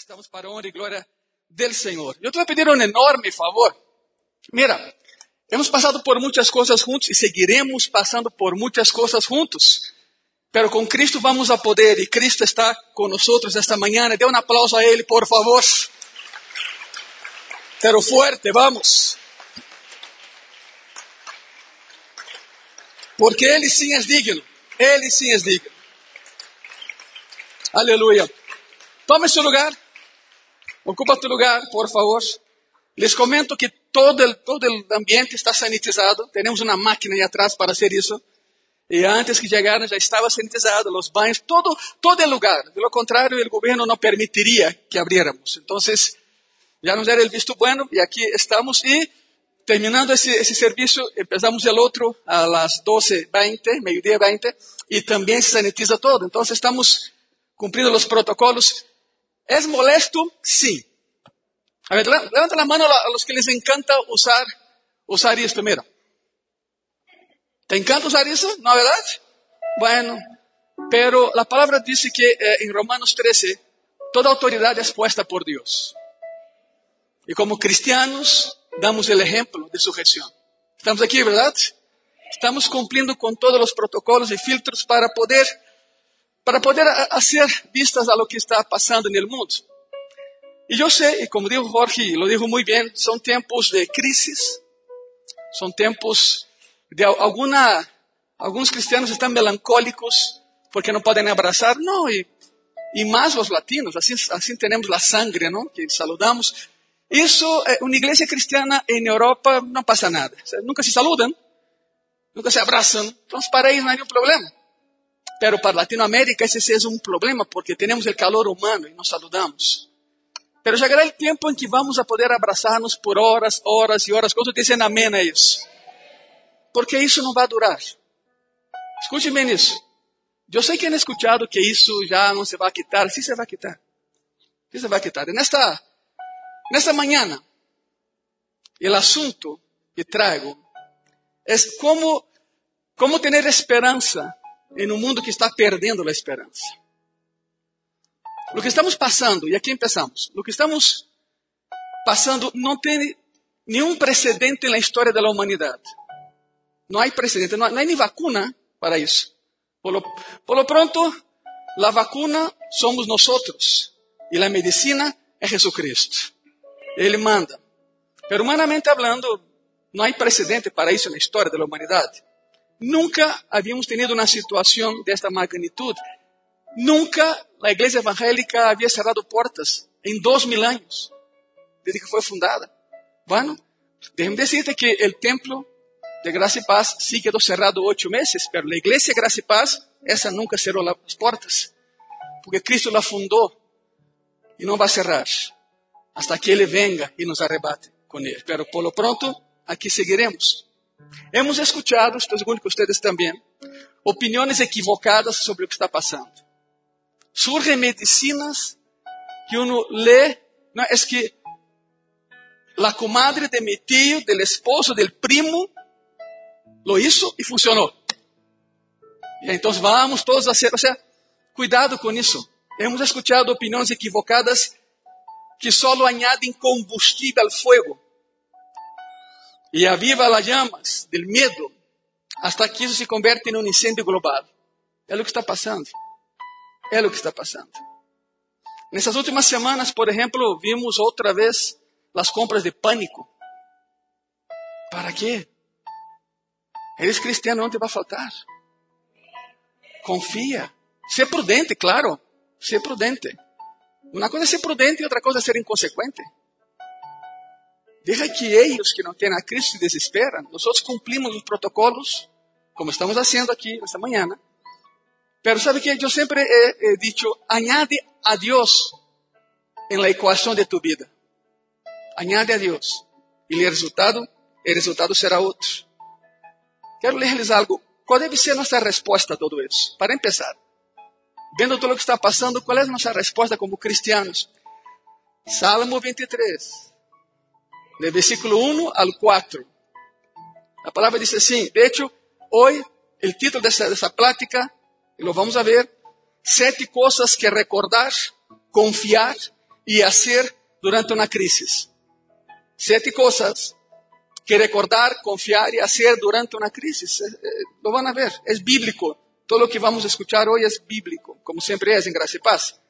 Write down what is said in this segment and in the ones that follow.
estamos para a honra e glória del Senhor. Eu te vou pedir um enorme favor. Mira, hemos passado por muitas coisas juntos e seguiremos passando por muitas coisas juntos. Pero com Cristo vamos a poder e Cristo está conosco esta manhã. Dê um aplauso a Ele, por favor. Pero fuerte, vamos. Porque Ele sim é digno. Ele sim é digno. Aleluia. Tome seu lugar. Ocupa tu lugar, por favor. Les comento que todo el, todo el ambiente está sanitizado. Tenemos una máquina ahí atrás para hacer eso. Y antes que llegaran ya estaba sanitizado, los baños, todo, todo el lugar. De lo contrario, el gobierno no permitiría que abriéramos. Entonces, ya nos era el visto bueno y aquí estamos. Y terminando ese, ese servicio, empezamos el otro a las 12.20, mediodía 20, y también se sanitiza todo. Entonces, estamos cumpliendo los protocolos. ¿Es molesto? Sí. A ver, levanta la mano a los que les encanta usar, usar esto, mira. ¿Te encanta usar eso? ¿No, verdad? Bueno, pero la palabra dice que eh, en Romanos 13, toda autoridad es puesta por Dios. Y como cristianos, damos el ejemplo de sujeción. Estamos aquí, ¿verdad? Estamos cumpliendo con todos los protocolos y filtros para poder para poder hacer vistas a lo que está pasando en el mundo. Y yo sé, y como dijo Jorge, lo dijo muy bien, son tiempos de crisis, son tiempos de alguna, algunos cristianos están melancólicos porque no pueden abrazar, no, y, y más los latinos, así, así tenemos la sangre, ¿no? Que saludamos. Eso, eh, una iglesia cristiana en Europa no pasa nada. Nunca se saludan, nunca se abrazan, entonces para ellos no hay ningún problema. Pero para Latinoamérica ese es un problema porque tenemos el calor humano y nos saludamos. Pero llegará el tiempo en que vamos a poder abrazarnos por horas, horas y horas. ¿Cuántos dicen amén a eso? Porque eso no va a durar. Escúcheme eso. Yo sé que han escuchado que eso ya no se va a quitar. Sí se va a quitar. Sí se va a quitar. En esta, en esta mañana, el asunto que traigo es cómo, cómo tener esperanza em um mundo que está perdendo a esperança. O que estamos passando, e aqui começamos, o que estamos passando não tem nenhum precedente na história da humanidade. Não há precedente, não há, nem vacuna para isso. Por lo, por lo pronto, a vacuna somos nós e a medicina é Jesucristo. Ele manda. Pero humanamente hablando, não há precedente para isso na história da humanidade. Nunca habíamos tenido una situación de esta magnitud. Nunca la iglesia evangélica había cerrado puertas en dos mil años, desde que fue fundada. Bueno, déjame decirte que el templo de Gracia y Paz sí quedó cerrado ocho meses, pero la iglesia Gracia y Paz, esa nunca cerró las puertas, porque Cristo la fundó y no va a cerrar hasta que Él venga y nos arrebate con Él. Pero por lo pronto, aquí seguiremos. Hemos escuchado, estou seguro que vocês também, opiniões equivocadas sobre o que está passando. Surgem medicinas que uno lê, não, é que a comadre de mi tío, del esposo, del primo, lo hizo e funcionou. Então vamos todos a ser, ou seja, cuidado com isso. Hemos escuchado opiniões equivocadas que só añadem combustível ao fogo y aviva las llamas del miedo hasta que eso se convierte en un incendio global. É o que está passando. É o que está passando. Nessas últimas semanas, por exemplo, vimos outra vez as compras de pânico. ¿Para quê? Eres cristiano, não te vai faltar. Confia. Ser prudente, claro. Ser prudente. Uma coisa é ser prudente e outra coisa é ser inconsequente. Deja que ellos que não têm a Cristo se desesperam. Nós cumprimos os protocolos, como estamos fazendo aqui esta manhã. Pero sabe que eu sempre he, he dicho, añade a Deus em la equação de tu vida. Añade a Deus. E o resultado, o resultado será outro. Quero ler-lhes algo. Qual deve ser nossa resposta a todo isso? Para começar, vendo tudo o que está passando, qual é a nossa resposta como cristianos? Salmo 23 del versículo 1 al 4. La palabra dice así, de hecho, hoy el título de esa, de esa plática, y lo vamos a ver, siete cosas que recordar, confiar y hacer durante una crisis. Siete cosas que recordar, confiar y hacer durante una crisis. Eh, eh, lo van a ver, es bíblico. Todo lo que vamos a escuchar hoy es bíblico, como siempre es en Gracia y Paz.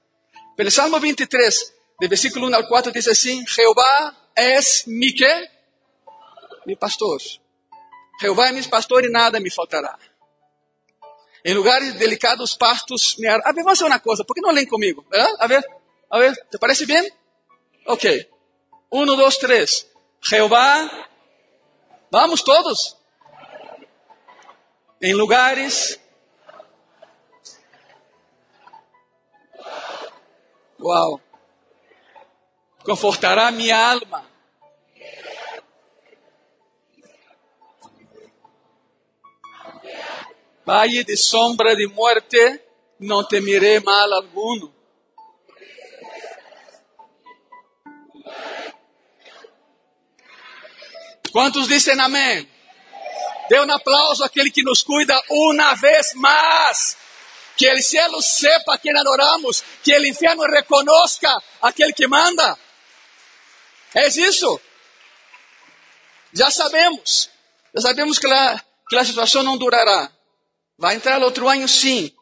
Pero el Salmo 23, de versículo 1 al 4, dice así, Jehová es mi qué? Mi pastor. Jehová es mi pastor y nada me faltará. En lugares delicados pastos me hará. A ver, vamos a hacer una cosa, ¿por qué no leen conmigo? ¿Eh? A ver, a ver, ¿te parece bien? Ok. Uno, dos, tres. Jehová Vamos todos. Em lugares. Uau. Confortará minha alma. Valle de sombra de muerte, não temeré mal alguno Quantos dizem amém? Dê um aplauso àquele que nos cuida uma vez mais. Que o cielo sepa a quem adoramos, que o inferno reconozca aquele que manda. É isso. Já sabemos. Já sabemos que a, que a situação não durará. Vai entrar outro ano, sim.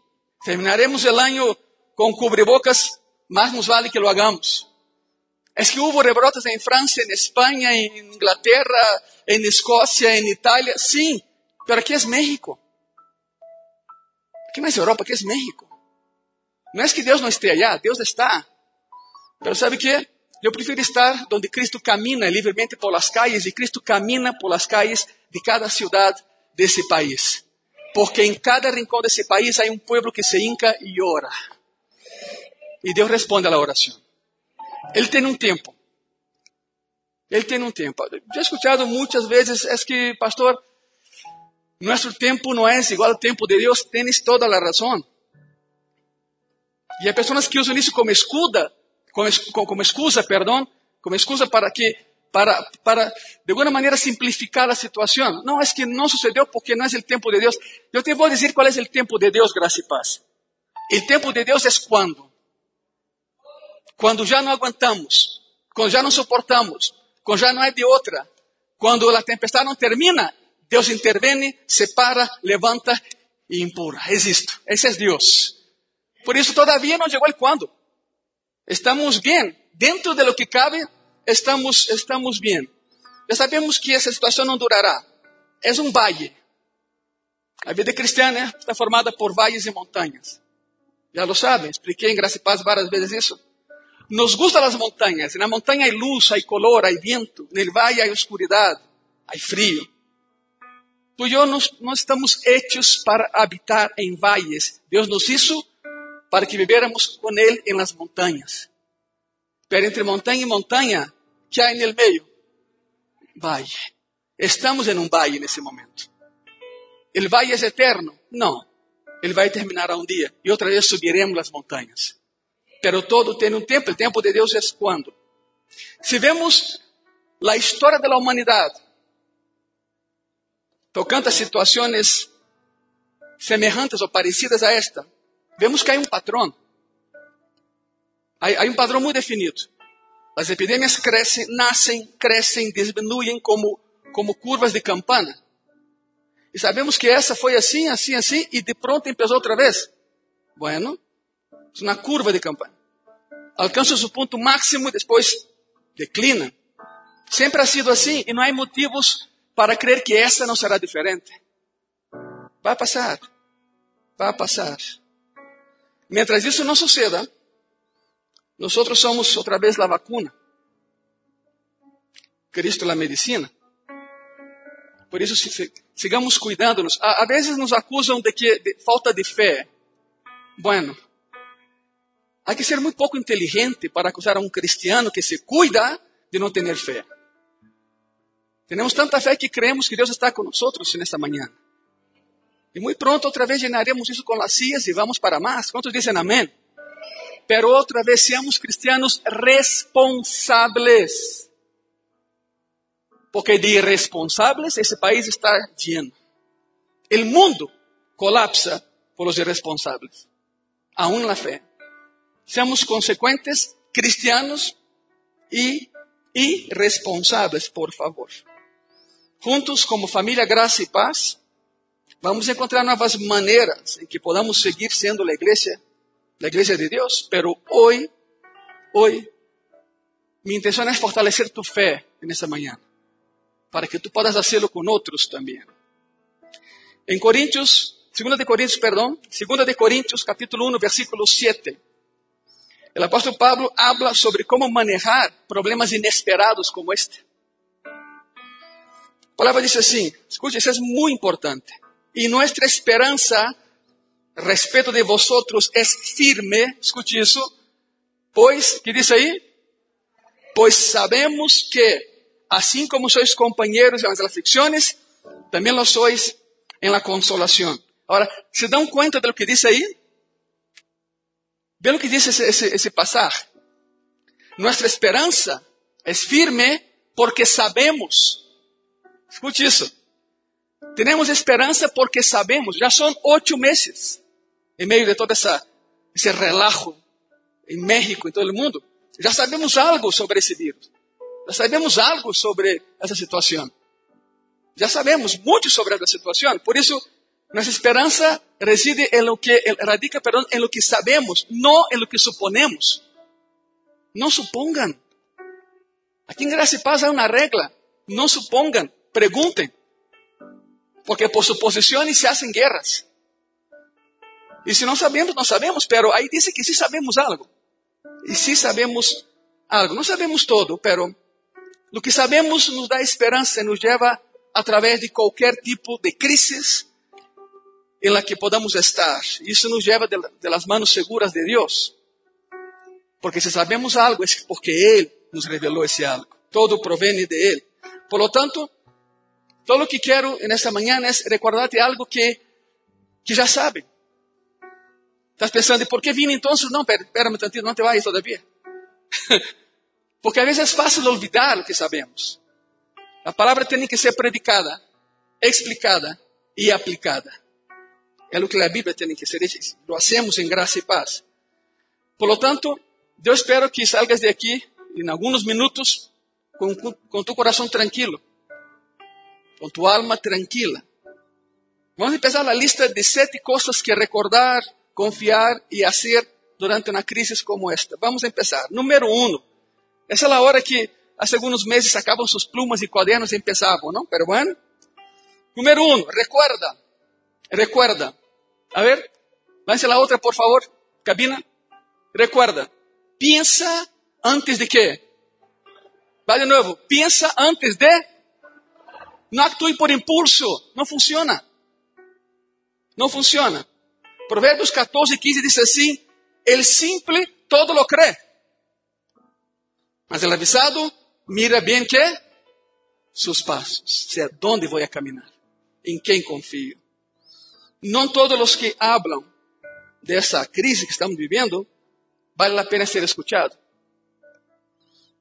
Terminaremos o ano com cubrebocas, mas nos vale que lo hagamos. Es que hubo rebrotes en Francia, en España, en Inglaterra, en Escocia, en Italia. Sí, pero aquí es México. Aquí no es Europa, aquí es México. No es que no esté allá, Dios está. Pero ¿sabe qué? Yo prefiero estar donde Cristo camina libremente por las calles y Cristo camina por las calles de cada ciudad de ese país. Porque en cada rincón de ese país hay un pueblo que se hinca y ora. Y Dios responde la oración. Ele tem um tempo. Ele tem um tempo. Já escutado muitas vezes, é que, pastor, nosso tempo não é igual ao tempo de Deus, tens toda a razão. E há pessoas que usam isso como escuda, como, como excusa, perdão, como excusa para que, para, para, de alguma maneira, simplificar a situação. Não, é que não sucedeu porque não é o tempo de Deus. Eu te vou dizer qual é o tempo de Deus, graça e paz. O tempo de Deus é quando? Quando já não aguentamos, quando já não suportamos, quando já não é de outra, quando a tempestade não termina, Deus intervene, separa, levanta e empurra. É isto. Esse é Deus. Por isso, todavia não chegou o quando. Estamos bem. Dentro de lo que cabe, estamos, estamos bem. Já sabemos que essa situação não durará. É um vale. A vida cristiana está formada por vales e montanhas. Já lo sabem, expliquei em Graça e Paz várias vezes isso. Nos gustan las montañas. En la montaña hay luz, hay color, hay viento. En el valle hay oscuridad, hay frío. Tú y yo no, no estamos hechos para habitar en valles. Dios nos hizo para que viviéramos con Él en las montañas. Pero entre montaña y montaña, ¿qué hay en el medio? Valle. Estamos en un valle en ese momento. ¿El valle es eterno? No. El valle terminará un día y otra vez subiremos las montañas. Pero todo tem um tempo. O tempo de Deus é quando? Se vemos a história da humanidade, tocando a situações semelhantes ou parecidas a esta, vemos que há um patrão. Há, um padrão muito definido. As epidemias crescem, nascem, crescem, diminuem como, como curvas de campana. E sabemos que essa foi assim, assim, assim, e de pronto começou outra vez. Bueno, uma curva de campana. Alcança seu ponto máximo e depois declina. Sempre ha sido assim e não há motivos para crer que essa não será diferente. Vai passar. Vai passar. Mientras isso não suceda, nós somos outra vez a vacuna. Cristo é a medicina. Por isso, sigamos cuidando-nos. Às vezes nos acusam de que de falta de fé. Bueno, Há que ser muito pouco inteligente para acusar a um cristiano que se cuida de não ter fé. Temos tanta fé que creemos que Deus está conosco nesta manhã. E muito pronto outra vez llenaremos isso com as sillas e vamos para mais. Quantos dizem amém? Pero outra vez seamos cristianos responsáveis. Porque de irresponsáveis esse país está lleno. O mundo colapsa por os irresponsáveis. Aún na fé. Seamos consequentes cristianos e irresponsáveis, por favor. Juntos, como família Graça e Paz, vamos encontrar novas maneiras em que podamos seguir sendo a igreja, a igreja de Deus, pero hoje, hoje, minha intenção é fortalecer tu fé nessa manhã, para que tu possas fazê-lo com outros também. Em Coríntios, 2 de Coríntios, perdão, 2 de Coríntios, capítulo 1, versículo 7. O apóstolo Pablo habla sobre como manejar problemas inesperados como este. A palavra diz assim, escute, isso é muito importante. E nossa esperança respeito de vosotros é firme, escute isso, pois, que diz aí? Pois sabemos que, assim como sois companheiros nas aflicções, também lo sois em la consolação. Agora, ¿se dão conta do que diz aí? Vê o que diz esse, esse passar. Nossa esperança é firme porque sabemos. Escute isso. Temos esperança porque sabemos. Já são oito meses em meio de todo essa, esse relajo em México, em todo o mundo. Já sabemos algo sobre esse vírus. Já sabemos algo sobre essa situação. Já sabemos muito sobre essa situação. Por isso, nossa esperança reside em lo que radica, perdão, em lo que sabemos, não em lo que suponemos. Não supongam. Aqui em Graça e Paz há uma regra. Não supongam, perguntem. Porque por suposições se fazem guerras. E se não sabemos, não sabemos, pero aí diz que sim sabemos algo. E sim sabemos algo. Não sabemos todo, pero o que sabemos nos dá esperança, nos leva através de qualquer tipo de crises em la que podamos estar. Isso nos leva de, de las manos seguras de Deus. Porque se sabemos algo, é porque Ele nos revelou esse algo. Todo provém de Ele. Por lo tanto, todo o que quero nesta manhã é recordar-te algo que, que já sabem. Estás pensando, por que vim então? Não, espera um tantinho, não te vayas todavia. porque às vezes é fácil olvidar o que sabemos. A palavra tem que ser predicada, explicada e aplicada. É o que a Bíblia tem que ser. Lo hacemos em graça e paz. Por lo tanto, eu espero que salgas de aqui em alguns minutos com, com tu coração tranquilo, com tu alma tranquila. Vamos empezar a lista de sete coisas que recordar, confiar e fazer durante uma crise como esta. Vamos empezar. Número um. Essa é a hora que há alguns meses sacavam suas plumas e cadernos e empezavam, não? Pero bueno. Número um, recuerda, recuerda. A ver, lance a outra, por favor, cabina. Recuerda, piensa antes de quê? Vai de novo, piensa antes de. Não actue por impulso, não funciona. Não funciona. Provérbios 14, 15 diz assim: El simple todo lo cree. Mas el avisado mira bem que seus passos, sei onde vou a caminhar, em quem confio. Não todos os que hablam dessa crise que estamos vivendo vale a pena ser escutado.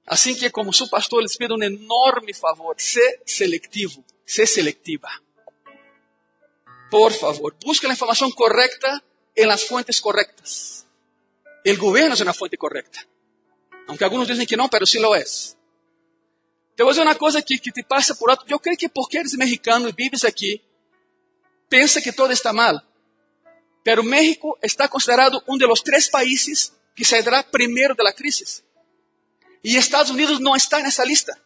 Assim que, como seu pastor, les pido um enorme favor: ser seletivo, ser selectiva. Por favor, busque a informação correta em las fuentes correctas. O governo é uma fonte correta. Aunque alguns dizem que não, pero sí lo es. Te vou dizer uma coisa que, que te passa por alto. Eu creio que porque eres mexicano e vives aqui, pensa que todo está mal. Pero México está considerado um dos três países que sairá primeiro da crise. E Estados Unidos não está nessa lista.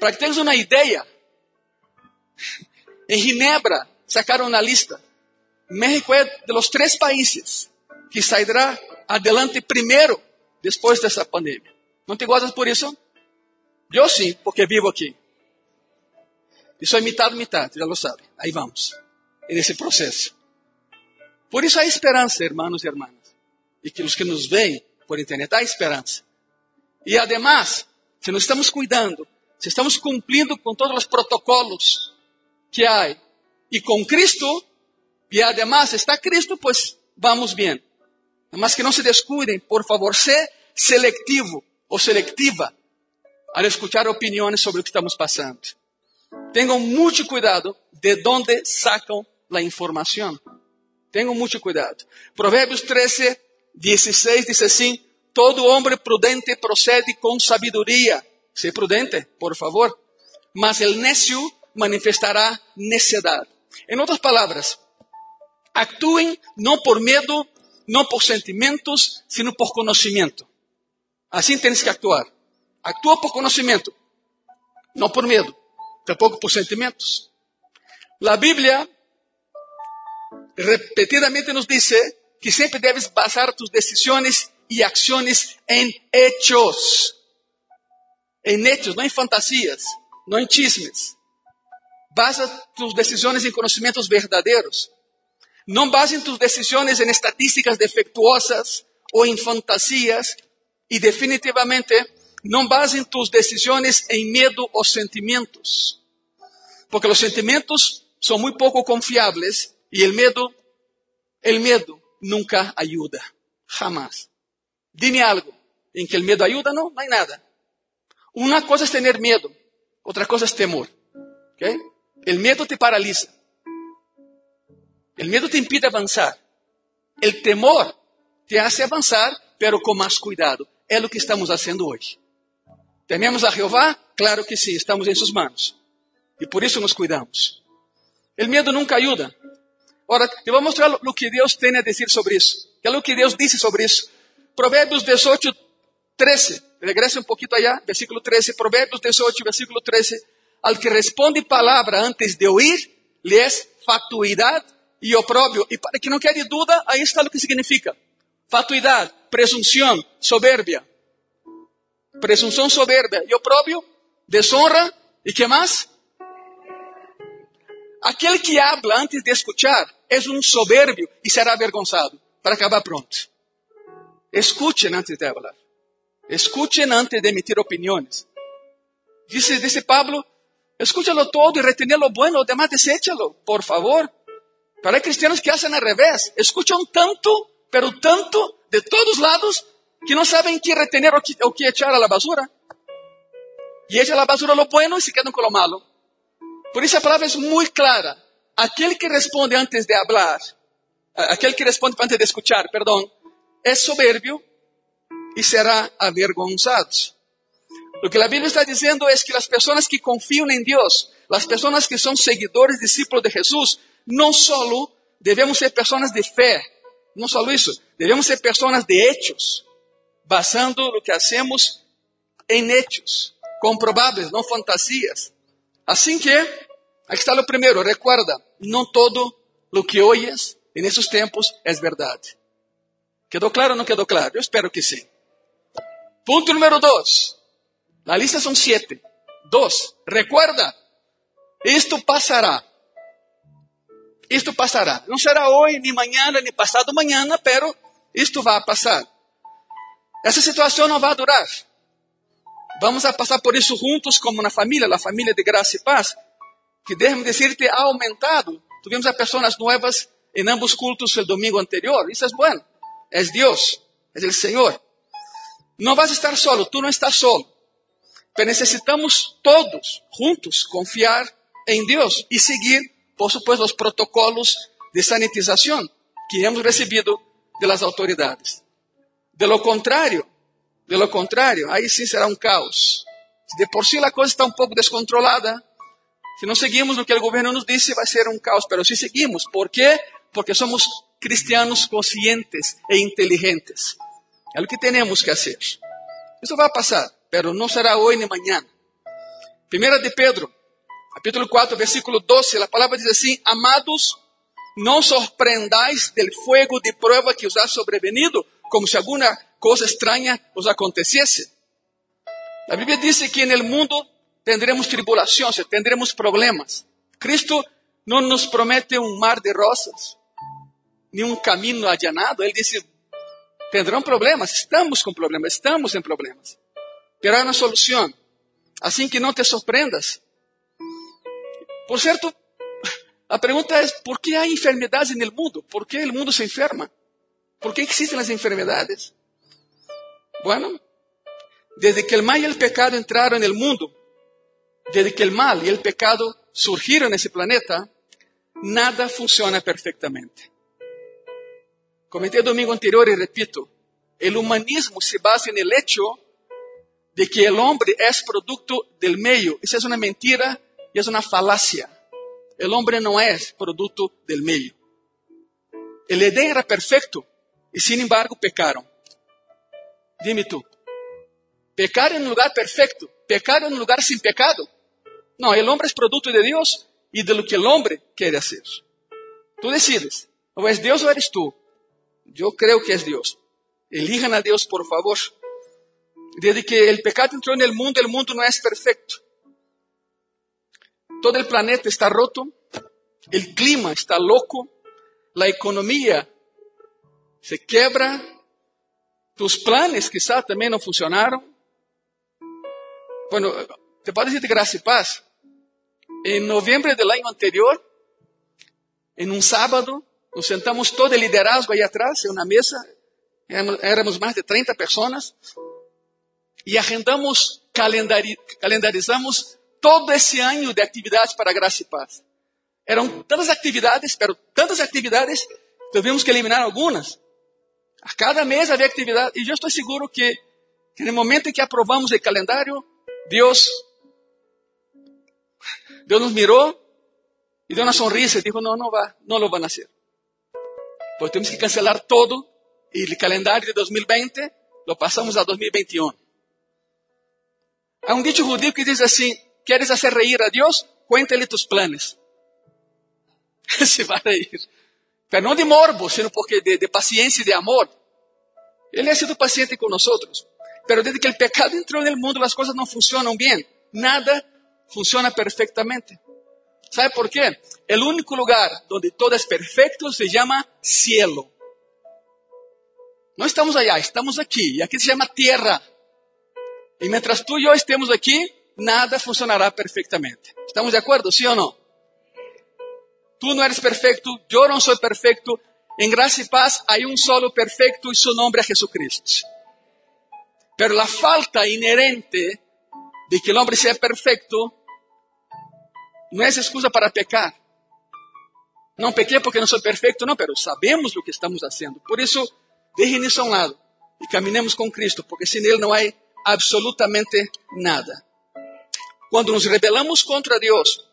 Para que tenhas uma ideia, em Ginebra sacaram uma lista. México é de los três países que sairá adelante primeiro depois dessa pandemia. Não te gostas por isso? Eu sim, porque vivo aqui. E sou metade, metade, já lo sabe. Aí vamos, nesse processo. Por isso há esperança, irmãos e irmãs. E que os que nos veem por internet, há esperança. E además, se nós estamos cuidando, se estamos cumprindo com todos os protocolos que há, e com Cristo, e además está Cristo, pues vamos bem. Mas que não se descuidem, por favor, ser seletivo ou seletiva ao escutar opiniões sobre o que estamos passando. Tenham muito cuidado de onde sacam a informação. Tenham muito cuidado. Provérbios 13, 16 diz assim: todo hombre prudente procede con sabiduría. Sé prudente, por favor. Mas el necio manifestará necedad. En otras palabras, actúen no por miedo, no por sentimientos, sino por conocimiento. Así tienes que actuar. Actúa por conocimiento, no por miedo, tampoco por sentimientos. La Biblia repetidamente nos dice que siempre debes basar tus decisiones y acciones en hechos. En hechos, no en fantasías, no en chismes. Basa tus decisiones en conocimientos verdaderos. No basen tus decisiones en estadísticas defectuosas o en fantasías. Y definitivamente no basen tus decisiones en miedo o sentimientos. Porque los sentimientos son muy poco confiables y el miedo, el miedo nunca ayuda. Jamás. Dime algo en que el miedo ayuda, no, no hay nada. Una cosa es tener miedo, otra cosa es temor. ¿Okay? El miedo te paraliza. El miedo te impide avanzar. El temor te hace avanzar, pero con más cuidado. Es lo que estamos haciendo hoy. ¿Tememos a Jehová? Claro que sí, estamos en sus manos. Y por eso nos cuidamos. El miedo nunca ayuda. Ahora, te voy a mostrar lo que Dios tiene a decir sobre eso. ¿Qué es lo que Dios dice sobre eso? Proverbios 18, 13. Regresa un poquito allá, versículo 13. Proverbios 18, versículo 13. Al que responde palabra antes de oír, le es fatuidad y oprobio. Y para que no quede duda, ahí está lo que significa. Fatuidad, presunción, soberbia. Presunción soberbia y oprobio, deshonra. ¿Y qué más? Aquel que habla antes de escuchar es un soberbio y será avergonzado para acabar pronto. Escuchen antes de hablar. Escuchen antes de emitir opiniones. Dice, dice Pablo, escúchalo todo y retener lo bueno, lo demás deséchalo, por favor. Pero hay cristianos que hacen al revés. Escuchan tanto, pero tanto, de todos lados, que no saben qué retener o qué, o qué echar a la basura. Y echan a la basura lo bueno y se quedan con lo malo. Por eso la palabra es muy clara. Aquel que responde antes de hablar, aquel que responde antes de escuchar, perdón, es soberbio y será avergonzado. Lo que la Biblia está diciendo es que las personas que confían en Dios, las personas que son seguidores, discípulos de Jesús, no solo debemos ser personas de fe, no solo eso, debemos ser personas de hechos, basando lo que hacemos en hechos, comprobables, no fantasías. Así que, aquí está lo primero, recuerda, no todo lo que oyes en esos tiempos es verdad. ¿Quedó claro o no quedó claro? Yo espero que sí. Punto número dos. La lista son siete. Dos. Recuerda, esto pasará. Esto pasará. No será hoy, ni mañana, ni pasado mañana, pero esto va a pasar. Essa situação não vai durar. Vamos a passar por isso juntos como na família, a família de graça e paz, que déjame decirte ha aumentado. Tivemos a pessoas novas em ambos cultos o domingo anterior. Isso é bueno. Es Dios, es el Señor. No vas a estar solo, tú no estás solo. Pero necesitamos todos juntos confiar en Dios y seguir, por supuesto, los protocolos de sanitización que hemos recibido de las autoridades. De lo contrario, de lo contrario, ahí sí será un caos. De por sí la cosa está un poco descontrolada. Si no seguimos lo que el gobierno nos dice, va a ser un caos. Pero si seguimos, ¿por qué? Porque somos cristianos conscientes e inteligentes. É o que temos que fazer. Isso vai passar, pero não será hoje nem amanhã. Primeira de Pedro, capítulo 4, versículo 12, a palavra diz assim: Amados, não sorprendais del fuego de prueba que os ha sobrevenido, como se alguma coisa estranha os acontecesse. A Bíblia diz que no mundo tendremos tribulações, tendremos problemas. Cristo não nos promete um mar de rosas, nenhum caminho allanado. Ele disse: tendrão problemas, estamos com problemas, estamos em problemas. Pero há uma solução. Assim que não te surpreendas. Por certo, a pergunta é: por que há enfermidades no mundo? Por que o mundo se enferma? Por que existem as enfermidades? Bueno, desde que el mal y el pecado entraron en el mundo, desde que el mal y el pecado surgieron en ese planeta, nada funciona perfectamente. Comentei domingo anterior e repito: el humanismo se basa en el hecho de que el hombre es producto del medio. Esa es una mentira y es una falacia. El hombre no es producto del medio. El Edén era perfecto y sin embargo pecaron. Dime tú, pecar en un lugar perfecto, pecar en un lugar sin pecado. No, el hombre es producto de Dios y de lo que el hombre quiere hacer. Tú decides, o es Dios o eres tú. Yo creo que es Dios. Elijan a Dios, por favor. Desde que el pecado entró en el mundo, el mundo no es perfecto. Todo el planeta está roto, el clima está loco, la economía se quebra, tus planes quizá también no funcionaron. Bueno, te puedo decir de gracia y paz. En noviembre del año anterior, en un sábado, nos sentamos todo el liderazgo ahí atrás, en una mesa, éramos más de 30 personas, y agendamos, calendarizamos todo ese año de actividades para Gracia y Paz. Eram tantas actividades, pero tantas actividades, tivemos que eliminar algumas. A cada mês havia atividade, e eu estou seguro que, que no momento em que aprovamos o calendário, Deus, Deus nos mirou e deu uma sonrisa e disse: Não, não vai, não lo hacer. Pues temos que cancelar todo e o calendário de 2020 lo passamos a 2021. Há um dicho judío que diz assim: ¿Quieres hacer reír a Dios? Cuéntale tus planes. Se vai reír. Pero não de morbo, sino porque de, de paciencia y de amor. Ele ha sido paciente con nosotros. Pero desde que el pecado entró en el mundo, las cosas no funcionan bien. Nada funciona perfectamente. ¿Sabe por qué? El único lugar donde todo es perfecto se llama cielo. No estamos allá, estamos aquí. Y aquí se llama tierra. Y mientras tú y yo estemos aquí, nada funcionará perfectamente. ¿Estamos de acuerdo? ¿Sí o no? Tú no eres perfecto, yo no soy perfecto. En gracia y paz hay un solo perfecto y su nombre es Jesucristo. Pero la falta inherente de que el hombre sea perfecto no es excusa para pecar. No pequé porque no soy perfecto, no, pero sabemos lo que estamos haciendo. Por eso, dejen eso a un lado y caminemos con Cristo, porque sin Él no hay absolutamente nada. Cuando nos rebelamos contra Dios,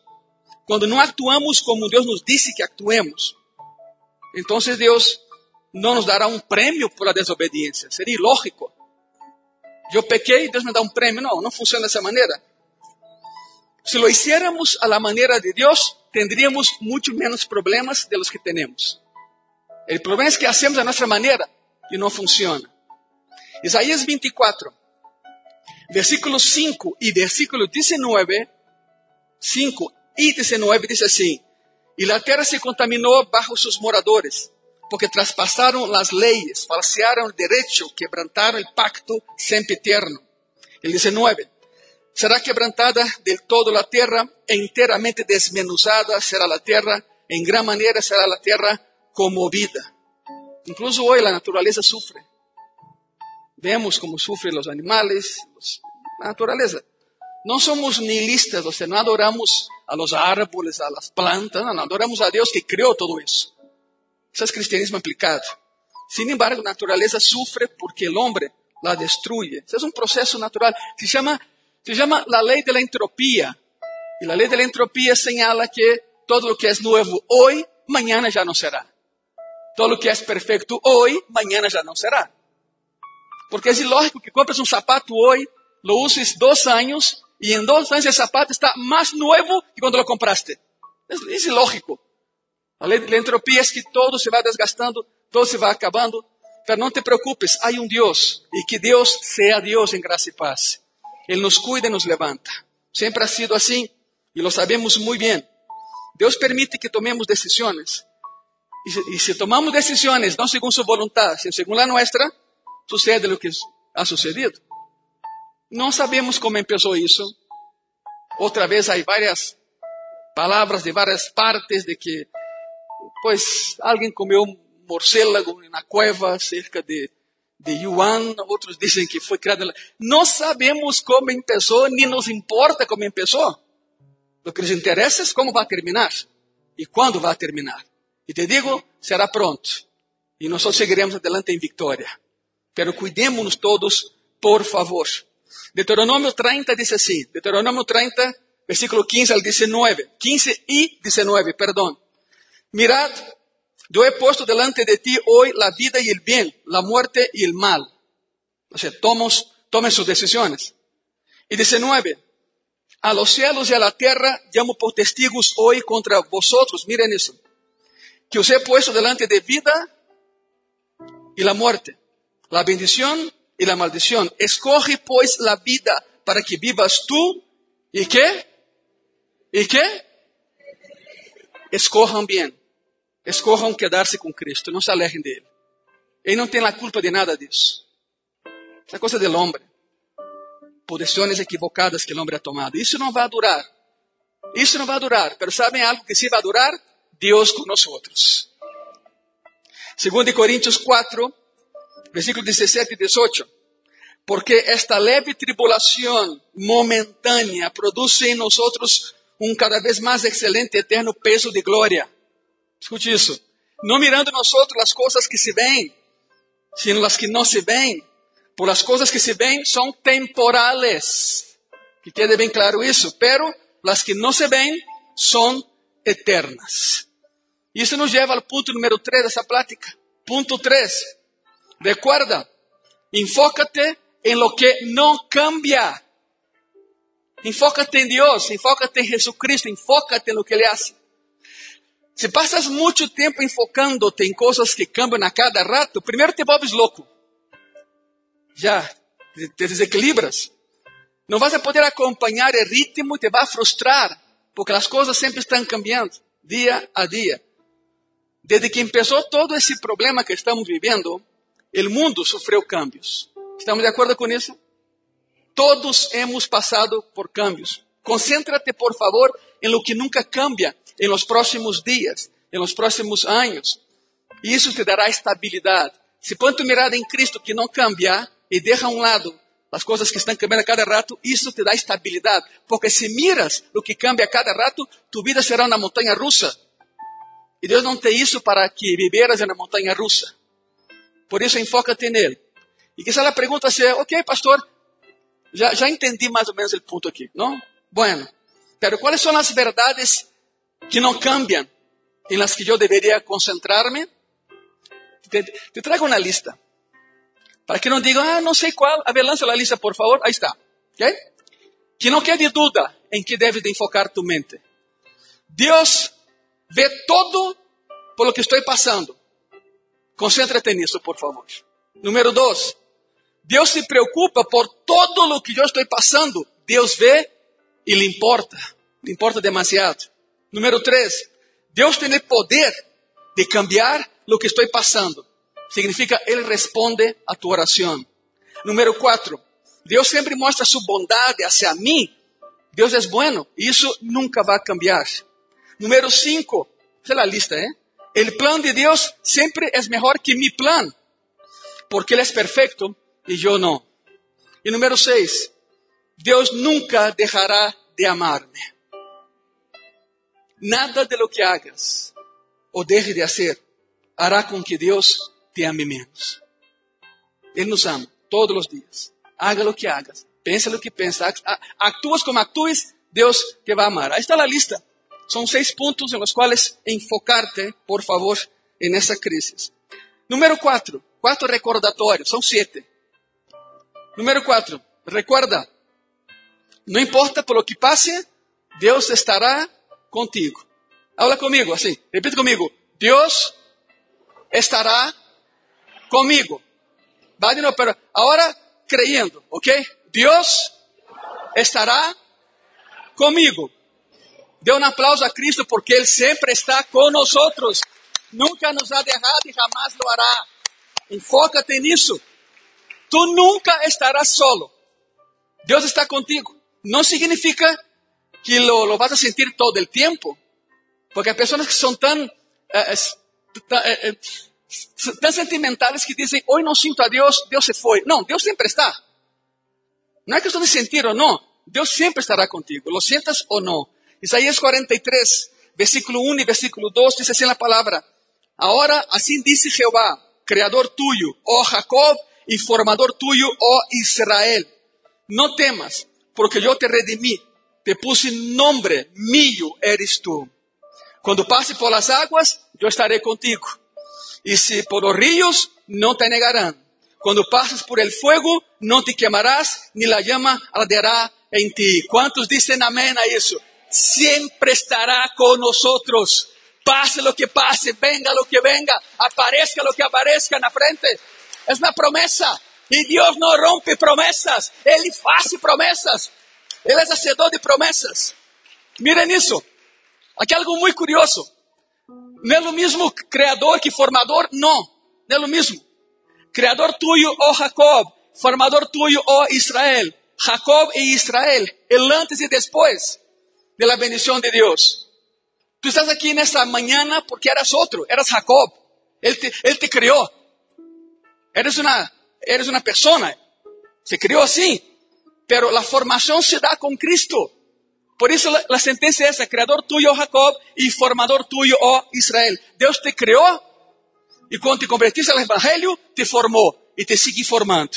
cuando no actuamos como Dios nos dice que actuemos, entonces Dios no nos dará un premio por la desobediencia. Sería ilógico. Yo pequé y Dios me da un premio. No, no funciona de esa manera. Si lo hiciéramos a la manera de Dios, tendríamos mucho menos problemas de los que tenemos. El problema es que hacemos a nuestra manera y no funciona. Isaías 24, versículo 5 y versículo 19, 5 y 19 dice así, y la tierra se contaminó bajo sus moradores, porque traspasaron las leyes, falsearon el derecho, quebrantaron el pacto sempiterno. El 19, será quebrantada del todo la tierra, e enteramente desmenuzada será la tierra, en gran manera será la tierra conmovida. Incluso hoy la naturaleza sufre. Vemos cómo sufren los animales, la naturaleza. No somos nihilistas, o sea, no adoramos a los árboles, a las plantas, no, no, adoramos a Dios que creó todo eso. Eso es cristianismo aplicado. Sin embargo, la naturaleza sufre porque el hombre la destruye. Eso es un proceso natural. Se llama, se llama la ley de la entropía. Y la ley de la señala que todo lo que es nuevo hoy, mañana ya no será. Todo lo que es perfecto hoy, mañana ya no será. Porque es ilógico que compres un zapato hoy, lo uses dos años y en dos años el zapato está más nuevo que cuando lo compraste. Es, es ilógico. La ley de la entropía es que todo se va desgastando, todo se va acabando. Pero no te preocupes, hay un Dios y que Dios sea Dios en gracia y paz. Él nos cuida y nos levanta. Siempre ha sido así y lo sabemos muy bien. Dios permite que tomemos decisiones. Y si, y si tomamos decisiones no según su voluntad, sino según la nuestra, sucede lo que ha sucedido. Não sabemos como começou isso. Outra vez há várias palavras de várias partes de que, pois, alguém comeu um morcélago na cueva cerca de, de Yuan, outros dizem que foi criado. Não sabemos como começou, nem nos importa como começou. O que nos interessa é como vai terminar e quando vai terminar. E te digo, será pronto. E nós seguiremos adelante em vitória. Pero cuidémonos todos, por favor. Deuteronômio 30 diz assim, Deuteronômio 30, versículo 15 al 19, 15 y 19, perdón. Mirad, yo he puesto delante de ti hoy la vida y el bien, la muerte y el mal. O sea, tomos, tomen sus decisiones. Y 19, a los cielos y a la tierra llamo por testigos hoy contra vosotros, miren eso, que os he puesto delante de vida y la muerte, la bendición y la maldición. Escoge pues la vida para que vivas tú y qué? ¿Y qué? Escojan bien. Escojan quedarse con Cristo, no se alejen de Él. Él no tiene la culpa de nada de eso. Es cosa del hombre. Por decisiones equivocadas que el hombre ha tomado. Eso no va a durar. Isso não vai durar. Pero sabem algo que sí va a durar? Deus com nós. 2 Coríntios 4, versículo 17 y 18. Porque esta leve tribulación momentánea produce en nosotros un cada vez más excelente eterno peso de gloria. Escute isso. Não mirando nosotros las cosas que se ven, sino las que no se ven. Por las cosas que se ven son temporales. Que quede bem claro isso. Pero las que no se ven son eternas. Isso nos leva ao ponto número 3 dessa plática. Ponto 3. Recuerda, enfócate en lo que no cambia. Enfócate en Dios, enfócate en Jesucristo, enfócate en lo que Él hace. Si pasas mucho tiempo enfocándote en cosas que cambian a cada rato, primero te vuelves loco. Ya, te desequilibras. No vas a poder acompañar el ritmo te va a frustrar, porque las cosas siempre están cambiando, día a día. Desde que empezó todo esse problema que estamos vivendo, o mundo sofreu cambios. Estamos de acordo com isso? Todos hemos passado por cambios. Concéntrate, por favor, em lo que nunca cambia em los próximos dias, em los próximos anos. E isso te dará estabilidade. Se põe tu mirada em Cristo que não cambia e deixa a um lado as coisas que estão cambiando a cada rato, isso te dá estabilidade. Porque se miras o que cambia a cada rato, tu vida será uma montanha russa. E Deus não tem isso para que viveras na montanha russa. Por isso, enfócate nele. E quizá a pergunta seja, ok, pastor, já, já entendi mais ou menos o ponto aqui, não? Bueno, pero quais são as verdades que não cambiam, em las que eu deveria concentrar-me? Te, te trago uma lista. Para que não digam, ah, não sei qual. A ver, lança a lista, por favor. Aí está. Ok? Que não quede dúvida em que deve de enfocar tu mente. Deus vê todo por lo que estou passando. Concéntrate nisso, por favor. Número dois, Deus se preocupa por todo o que eu estou passando. Deus vê e lhe importa. Lhe importa demasiado. Número três, Deus tem poder de cambiar o que estou passando. Significa, Ele responde a tu oração. Número quatro, Deus sempre mostra sua bondade hacia mim. Deus é bueno e isso nunca vai cambiar. Número 5, esa es la lista, ¿eh? El plan de Dios siempre es mejor que mi plan, porque Él es perfecto y yo no. Y número 6, Dios nunca dejará de amarme. Nada de lo que hagas o deje de hacer hará con que Dios te ame menos. Él nos ama todos los días. Haga lo que hagas, piensa lo que piensas, actúas como actúes, Deus te vai amar. Aí está a lista. São seis pontos em los quais enfocarte, por favor, en essa crise. Número quatro, quatro recordatórios, são sete. Número quatro, recuerda, não importa por lo que passe, Deus estará contigo. Habla comigo, assim, repita comigo. Deus estará comigo. Vai de novo, agora creyendo, ok? Deus estará comigo. Dê um aplauso a Cristo porque Ele sempre está conosco. Nunca nos ha dejado e jamais lo hará. Enfócate nisso. Tu nunca estarás solo. Deus está contigo. Não significa que lo, vas a sentir todo el tiempo. Porque há pessoas que são tão, eh, eh, eh, tão sentimentales que dizem, hoje não sinto a Deus, Deus se foi. Não, Deus sempre está. Não é questão de sentir ou não. Deus sempre estará contigo. Lo sientas ou não. Isaías 43, versículo 1 y versículo 2 dice así la palabra. Ahora así dice Jehová, creador tuyo, oh Jacob, y formador tuyo, oh Israel. No temas, porque yo te redimí, te puse nombre, mío eres tú. Cuando pase por las aguas, yo estaré contigo. Y si por los ríos, no te negarán. Cuando pases por el fuego, no te quemarás, ni la llama arderá en ti. ¿Cuántos dicen amén a eso? Siempre estará con nosotros. Pase lo que pase, venga lo que venga, aparezca lo que aparezca en la frente. Es una promesa. Y Dios no rompe promesas. Él hace promesas. Él es hacedor de promesas. Miren eso. Aquí algo muy curioso. No es lo mismo creador que formador, no. No es lo mismo. Creador tuyo, oh Jacob, formador tuyo, oh Israel. Jacob e Israel, el antes y después de la bendición de Dios. Tú estás aquí en esta mañana porque eras otro, eras Jacob. Él te, él te creó. Eres una, eres una persona. Se creó así. Pero la formación se da con Cristo. Por eso la, la sentencia es esa, creador tuyo, oh Jacob, y formador tuyo, oh Israel. Dios te creó y cuando te convertiste al Evangelio, te formó y te sigue formando.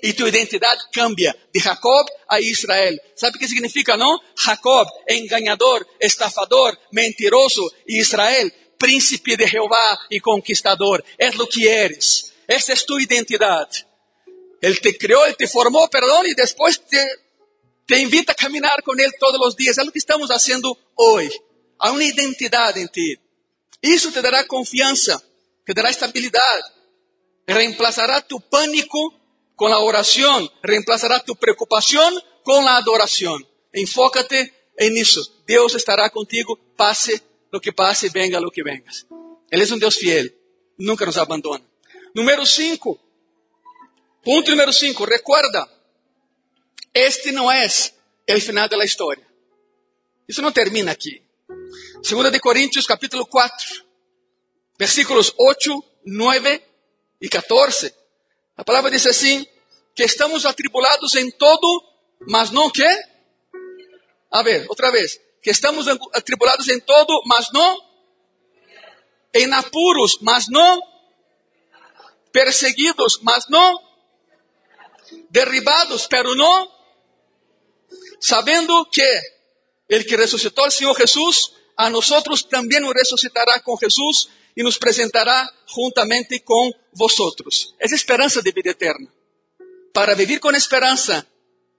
Y tu identidad cambia de Jacob a Israel. ¿Sabe qué significa, no? Jacob, engañador, estafador, mentiroso. Israel, príncipe de Jehová y conquistador. Es lo que eres. Esa es tu identidad. Él te creó, Él te formó, perdón, y después te, te invita a caminar con Él todos los días. Es lo que estamos haciendo hoy. Hay una identidad en ti. Eso te dará confianza te dará estabilidad. Reemplazará tu pánico con la oración. Reemplazará tu preocupación con la adoración. Enfócate en eso. Dios estará contigo, pase lo que pase, venga lo que vengas. Él es un Dios fiel. Nunca nos abandona. Número 5. Punto número 5. Recuerda, este no es el final de la historia. Isso não termina aqui. 2 de Coríntios, capítulo 4 versículos 8, 9 y 14. La palabra dice así, que estamos atribulados en todo, mas no qué. A ver, otra vez, que estamos atribulados en todo, mas no. En apuros, mas no. Perseguidos, mas no. Derribados, pero no. Sabiendo que el que resucitó al Señor Jesús, a nosotros también nos resucitará con Jesús e nos presentará juntamente com vosotros. É esperança de vida eterna. Para viver com esperança,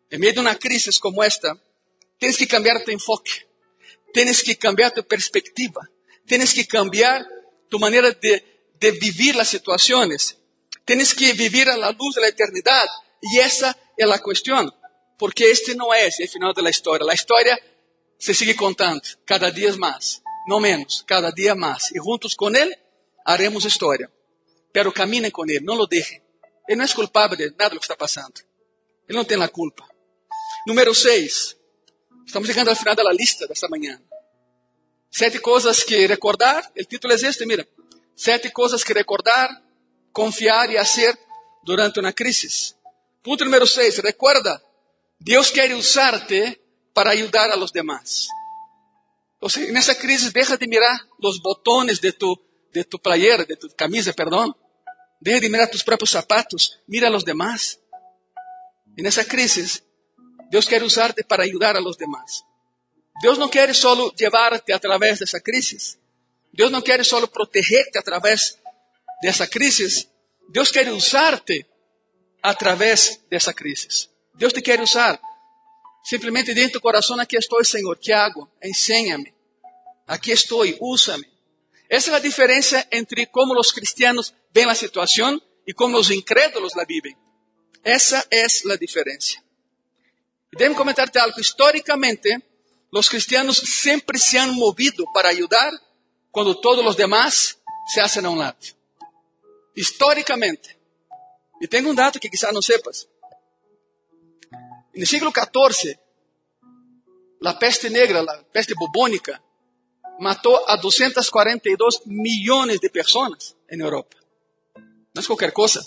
em meio de uma crise como esta, tens que cambiar tu enfoque, tens que cambiar tu perspectiva, tens que cambiar tu maneira de, de viver as situações, tens que viver a la luz da eternidade. E essa é a questão, porque este não é o final da história. A história se sigue contando cada dia mais no menos, cada día más. Y juntos con Él haremos historia. Pero caminen con Él, no lo dejen. Él no es culpable de nada de lo que está pasando. Él no tiene la culpa. Número 6. Estamos llegando al final de la lista de esta mañana. Sete cosas que recordar. El título es este, mira. Sete cosas que recordar, confiar y hacer durante una crisis. Punto número 6. Recuerda, Dios quiere usarte para ayudar a los demás. O sea, en esa crisis deja de mirar los botones de tu, de tu playera, de tu camisa, perdón. Deja de mirar tus propios zapatos, mira a los demás. En esa crisis, Dios quiere usarte para ayudar a los demás. Dios no quiere solo llevarte a través de esa crisis. Dios no quiere solo protegerte a través de esa crisis. Dios quiere usarte a través de esa crisis. Dios te quiere usar Simplesmente dentro do coração, aqui estou, Senhor, que hago? Enséñame. Aqui estou, úsame. Essa é a diferença entre como os cristianos veem a situação e como os incrédulos la vivem. Essa é a diferença. Déjame comentar-te algo. Históricamente, os cristianos sempre se han movido para ajudar quando todos os demás se hacen a um lado. Históricamente. E tenho um dato que quizás não sepas. El siglo XIV, la peste negra, la peste bubónica, mató a 242 millones de personas en Europa. No es cualquier cosa.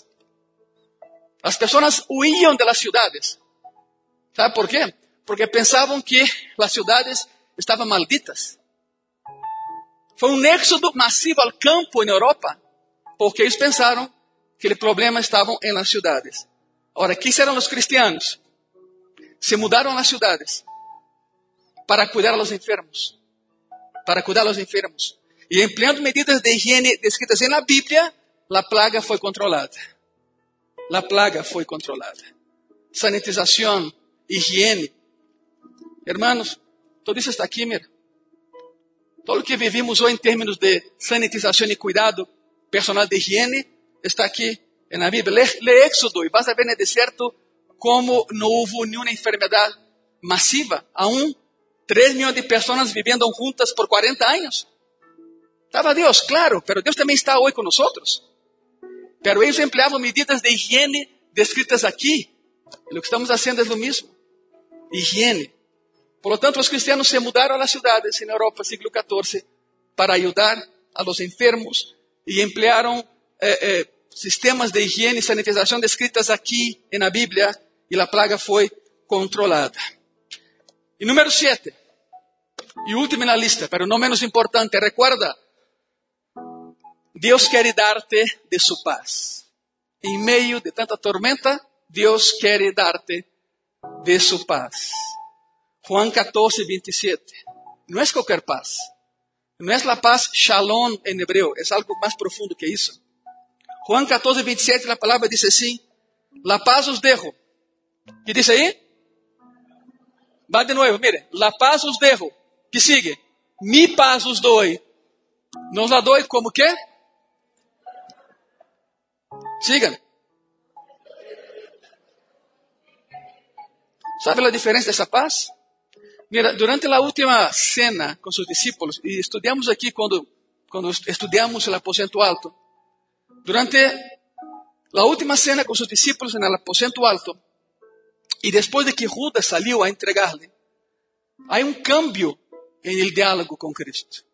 Las personas huían de las ciudades. ¿Sabe por qué? Porque pensaban que las ciudades estaban malditas. Fue un éxodo masivo al campo en Europa, porque ellos pensaron que o problema estava em las cidades. Agora, ¿qué hicieron os cristianos? Se mudaram a las ciudades para cuidar los enfermos, para cuidar los enfermos. E empleando medidas de higiene descritas na Bíblia, a plaga foi controlada. A plaga foi controlada. Sanitização, higiene. Hermanos, tudo isso está aqui, mira. Todo o que vivimos hoje em termos de sanitização e cuidado personal de higiene está aqui na Bíblia. Lê, lê Éxodo e vas a ver no deserto como não houve nenhuma enfermidade massiva. Aún 3 milhões de pessoas vivendo juntas por 40 anos. Estava Deus, claro, pero Deus também está hoje nós. Pero eles empleavam medidas de higiene descritas aqui. E o que estamos fazendo é o mesmo. Higiene. Por lo tanto, os cristianos se mudaram a las ciudades na Europa, siglo XIV, para ajudar a los enfermos e emplearam eh, eh, sistemas de higiene e sanitização descritas aqui na Bíblia e a plaga foi controlada. E número 7, e último na lista, pero não menos importante, recuerda, Deus quer dar-te de sua paz. Em meio de tanta tormenta, Deus quer dar-te de sua paz. Juan 14, 27. Não é qualquer paz. Não é a paz shalom em hebreu, é algo mais profundo que isso. Juan 14, 27, a palavra diz assim: La paz os dejo. que diz aí? Vai de novo, mire. La paz os dejo. Que sigue? Mi paz os doi. Nos la doi como que? Sigan. ¿Sabe a diferença dessa paz? Mira, durante a última cena com seus discípulos, e estudamos aqui quando, quando estudamos o aposento alto, durante a última cena com seus discípulos no aposento alto, e depois de que Judas saiu a entregar-lhe, há um cambio em el diálogo com Cristo.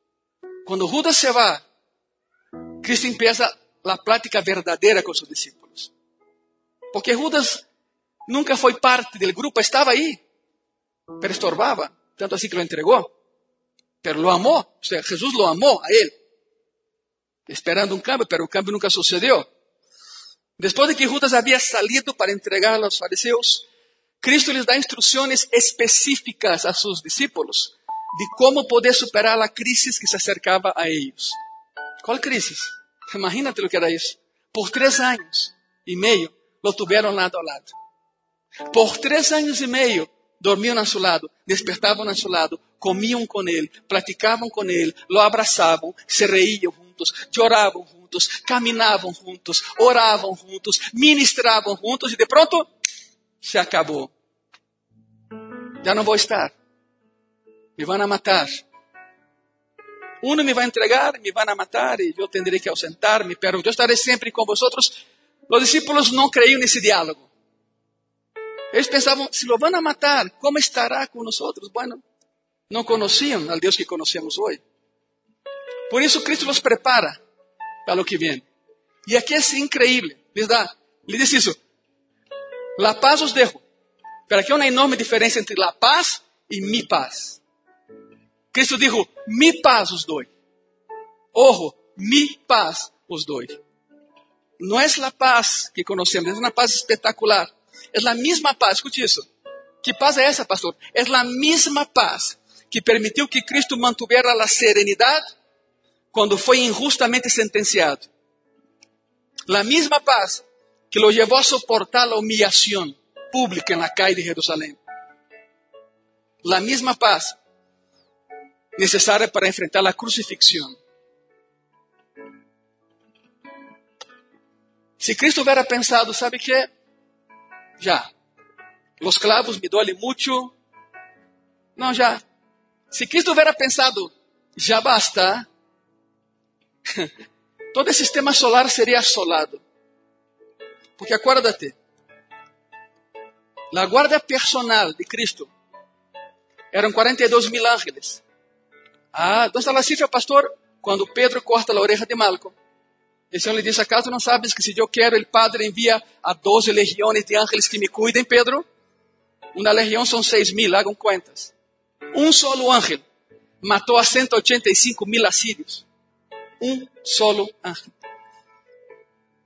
Quando Judas se vai, Cristo empieza a plática verdadeira com seus discípulos. Porque Judas nunca foi parte do grupo, estava aí, pero estorbaba, tanto así que lo entregó. Pero lo amó, o sea, Jesús lo amó a él, esperando un cambio, pero el cambio nunca sucedió. Después de que Judas había salido para entregar a los fariseos, Cristo les da instrucciones específicas a sus discípulos de cómo poder superar la crisis que se acercaba a ellos. ¿Cuál crisis? Imagínate lo que era eso. Por tres años y medio lo tuvieron lado a lado. Por tres años y medio dormiam a seu lado, despertavam a seu lado, comiam com ele, platicavam com ele, lo abraçavam, se reiam juntos, choravam juntos, caminavam juntos, oravam juntos, ministravam juntos e de pronto se acabou. Já não vou estar. Me vão a matar. Um me vai entregar, me vão a matar e eu terei que ausentar-me, pero eu estarei sempre com vosotros. Os discípulos não creiam nesse diálogo. Eles pensavam, se lo van a matar, como estará com nós? Bueno, não conheciam al Deus que conhecemos hoje. Por isso Cristo os prepara para o que vem. E aqui é incrível. Les dá, lhe diz isso. La paz os dejo. Pero aqui há uma enorme diferença entre la paz e mi paz. Cristo dijo, mi paz os doy. Ojo, mi paz os doy. Não é a paz que conhecemos, é uma paz espetacular. É a mesma paz, escute isso. Que paz é essa, pastor? É a mesma paz que permitiu que Cristo mantivera a serenidade quando foi injustamente sentenciado. A mesma paz que lo levou a suportar a humillação pública na calle de Jerusalém. A mesma paz necessária para enfrentar a crucifixão. Se Cristo hubiera pensado, sabe que já. Los clavos me dolem muito. Não, já. Se Cristo hubiera pensado, já basta, todo o sistema solar seria assolado. Porque acuérdate, a guarda personal de Cristo eram 42 mil ángeles. Ah, onde está a cifra, pastor? Quando Pedro corta a orelha de Malco. El Señor le dice, ¿acaso no sabes que si yo quiero, el Padre envía a 12 legiones de ángeles que me cuiden, Pedro? Una legión son seis mil, hagan cuentas. Un solo ángel matou a 185 mil asírios. Um solo ángel.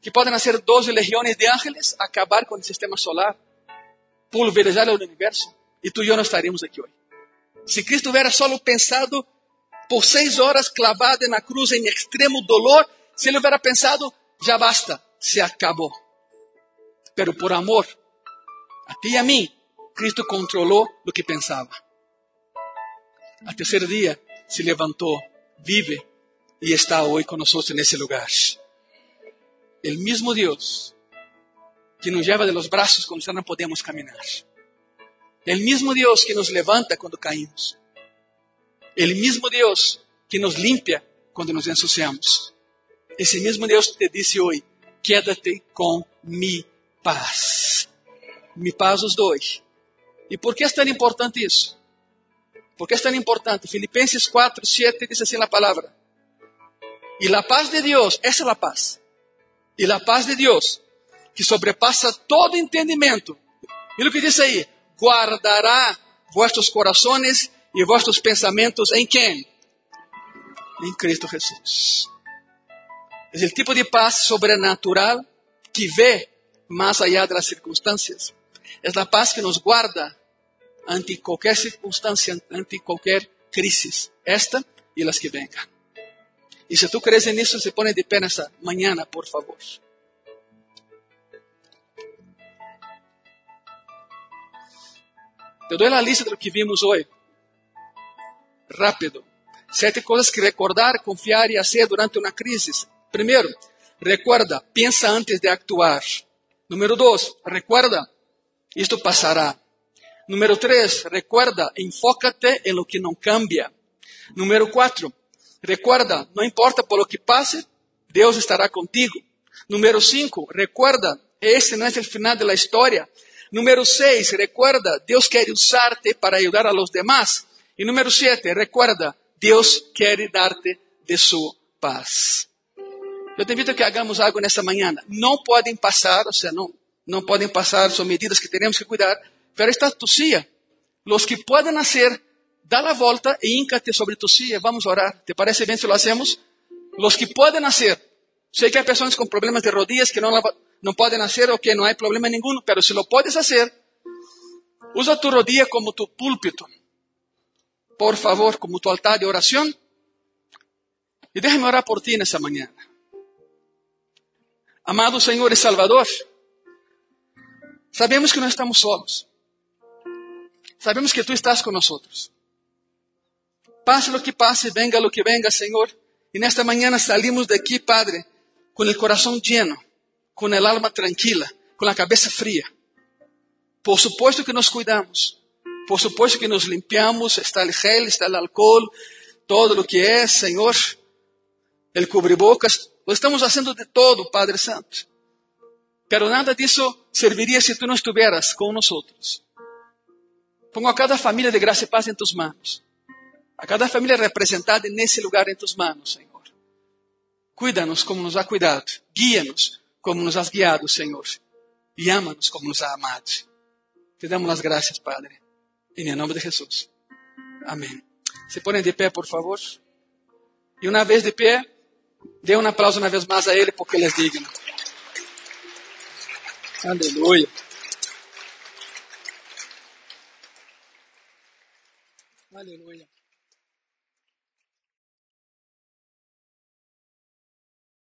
que podem nascer 12 legiões de ángeles, acabar com o sistema solar, pulverizar o universo, e tu e eu não estaríamos aqui hoje. Se Cristo tivesse só pensado por seis horas clavado na cruz em extremo dolor, se ele hubiera pensado, já basta, se acabou. Pero por amor a ti e a mim, Cristo controlou o que pensava. A terceiro dia se levantou, vive e está hoje conosco nesse lugar. O mesmo Deus que nos leva de los braços quando já não podemos caminhar. O mesmo Deus que nos levanta quando caímos. O mesmo Deus que nos limpia quando nos ensuciamos. Esse mesmo Deus te disse hoje: quédate com mi paz. Mi paz os dois. E por que é tão importante isso? Por que é tão importante? Filipenses 4, 7 diz assim a palavra. E a paz de Deus, essa é a paz. E a paz de Deus, que sobrepassa todo entendimento. E o que diz aí? Guardará vossos corações e vossos pensamentos em quem? Em Cristo Jesus. É o tipo de paz sobrenatural que vê mais allá das circunstâncias. É a paz que nos guarda ante qualquer circunstância, ante qualquer crise, esta e as que venham. E se tu crees nisso, se põe de pé nessa manhã, por favor. Te dou a lista do que vimos hoje. Rápido. Sete coisas que recordar, confiar e fazer durante uma crise. Primeiro, recuerda, pensa antes de actuar. Número dois, recuerda, isto passará. Número três, recuerda, enfócate em lo que não cambia. Número quatro, recuerda, não importa por lo que pase, Deus estará contigo. Número cinco, recuerda, esse não é o final da história. Número seis, recuerda, Deus quer usar-te para ajudar a los demás. E número sete, recuerda, Deus quer dar-te de sua paz. Eu te invito a que hagamos algo nessa manhã. Não podem passar, ou seja, não, não podem passar, são medidas que temos que cuidar, pero esta tosia, os que podem nascer, dá a volta e íncate sobre silla. Vamos orar. ¿Te parece bem se lo hacemos? Los que podem nascer. Sei que há pessoas com problemas de rodillas que não, não podem nascer ou que não há problema nenhum, pero se lo podes fazer, usa tu rodilla como tu púlpito. Por favor, como tu altar de oração. E déjame orar por ti nessa manhã. Amado Senhor e Salvador, sabemos que não estamos solos. Sabemos que Tu estás con nosotros. Pase lo que pase, venga lo que venga, Senhor. E nesta manhã salimos daqui, Padre, com o coração lleno, com a alma tranquila, com a cabeça fria. Por supuesto que nos cuidamos. Por supuesto que nos limpiamos. Está o gel, está o alcohol, todo o que é, Senhor. El cubrebocas, estamos haciendo de todo, Padre Santo. Pero nada disso serviria se tu não estuvieras com nosotros. Pongo a cada família de graça e paz em tus manos. A cada família representada nesse lugar em tus manos, Senhor. Cuida-nos como nos ha cuidado. Guia-nos como nos has guiado, Senhor. E ama-nos como nos ha amado. Te damos as graças, Padre. Em nome de Jesus. Amém. Se põem de pé, por favor. E uma vez de pé, Dê um aplauso uma vez mais a Ele, porque Ele é digno. Aleluia. Aleluia.